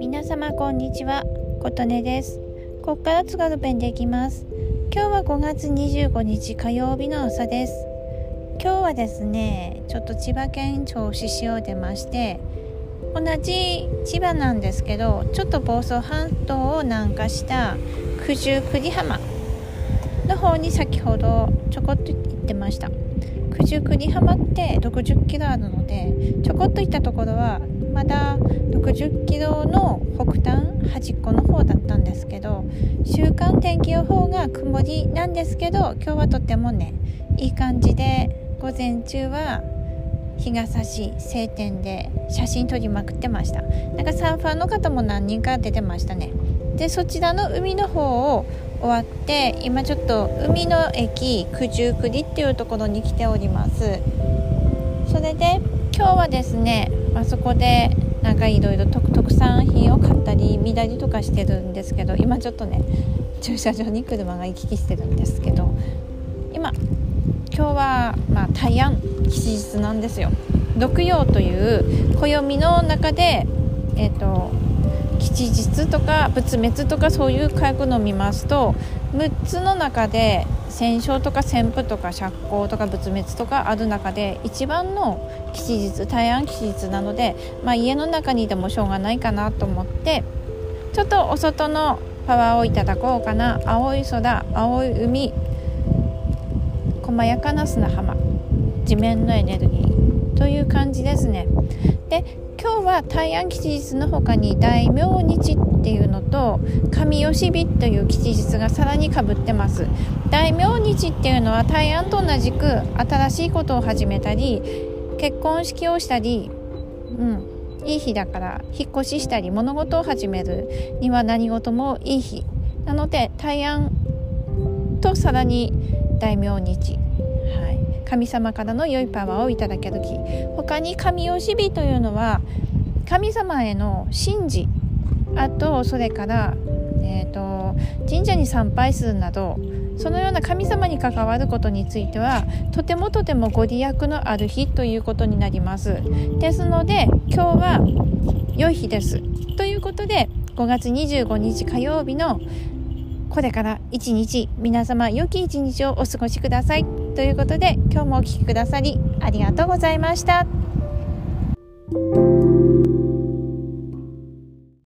皆様こんにちは琴音です。ここから津軽弁でいきます。今日は5月25日火曜日の朝です。今日はですねちょっと千葉県銚子市を出まして同じ千葉なんですけどちょっと房総半島を南下した九十九里浜方に先ほどちょこっと行ってました。九十九里浜って60キロあるのでちょこっと行ったところはまだ60キロの北端端っこの方だったんですけど週間天気予報が曇りなんですけど今日はとってもねいい感じで午前中は日が差し晴天で写真撮りまくってました。なんかサーファーの方も何人か出てましたね。でそちらの海の方を終わって今ちょっと海の駅九十九里っていうところに来ております。それで今日はですねあそこでなんかいろいろ特産品を買ったり見たりとかしてるんですけど今ちょっとね駐車場に車が行き来してるんですけど今今日はまあ大安吉日なんですよ。六曜という暦の中でえっ、ー、と吉日とか仏滅とかそういう書くのを見ますと6つの中で戦勝とか旋風とか釈光とか仏滅とかある中で一番の吉日大安吉日なので、まあ、家の中にいてもしょうがないかなと思ってちょっとお外のパワーをいただこうかな。青い空青い海細やかな砂浜地面のエネルギーという感じですね。で日は大安吉日の他に大明日っていうのと神吉日という吉日がさらにかぶってます。大明日っていうのは大安と同じく新しいことを始めたり結婚式をしたりうんいい日だから引っ越ししたり物事を始めるには何事もいい日。なので大安とさらに大明日。神様からの良いパワーをいただける日。他に神吉日というのは神様への神事。あとそれから、えーと、神社に参拝するなどそのような神様に関わることについてはとてもとてもご利益のある日ということになります。ですので今日は良い日です。ということで5月25日火曜日のこれから一日皆様良き一日をお過ごしください。ということで今日もお聴きくださりありがとうございました。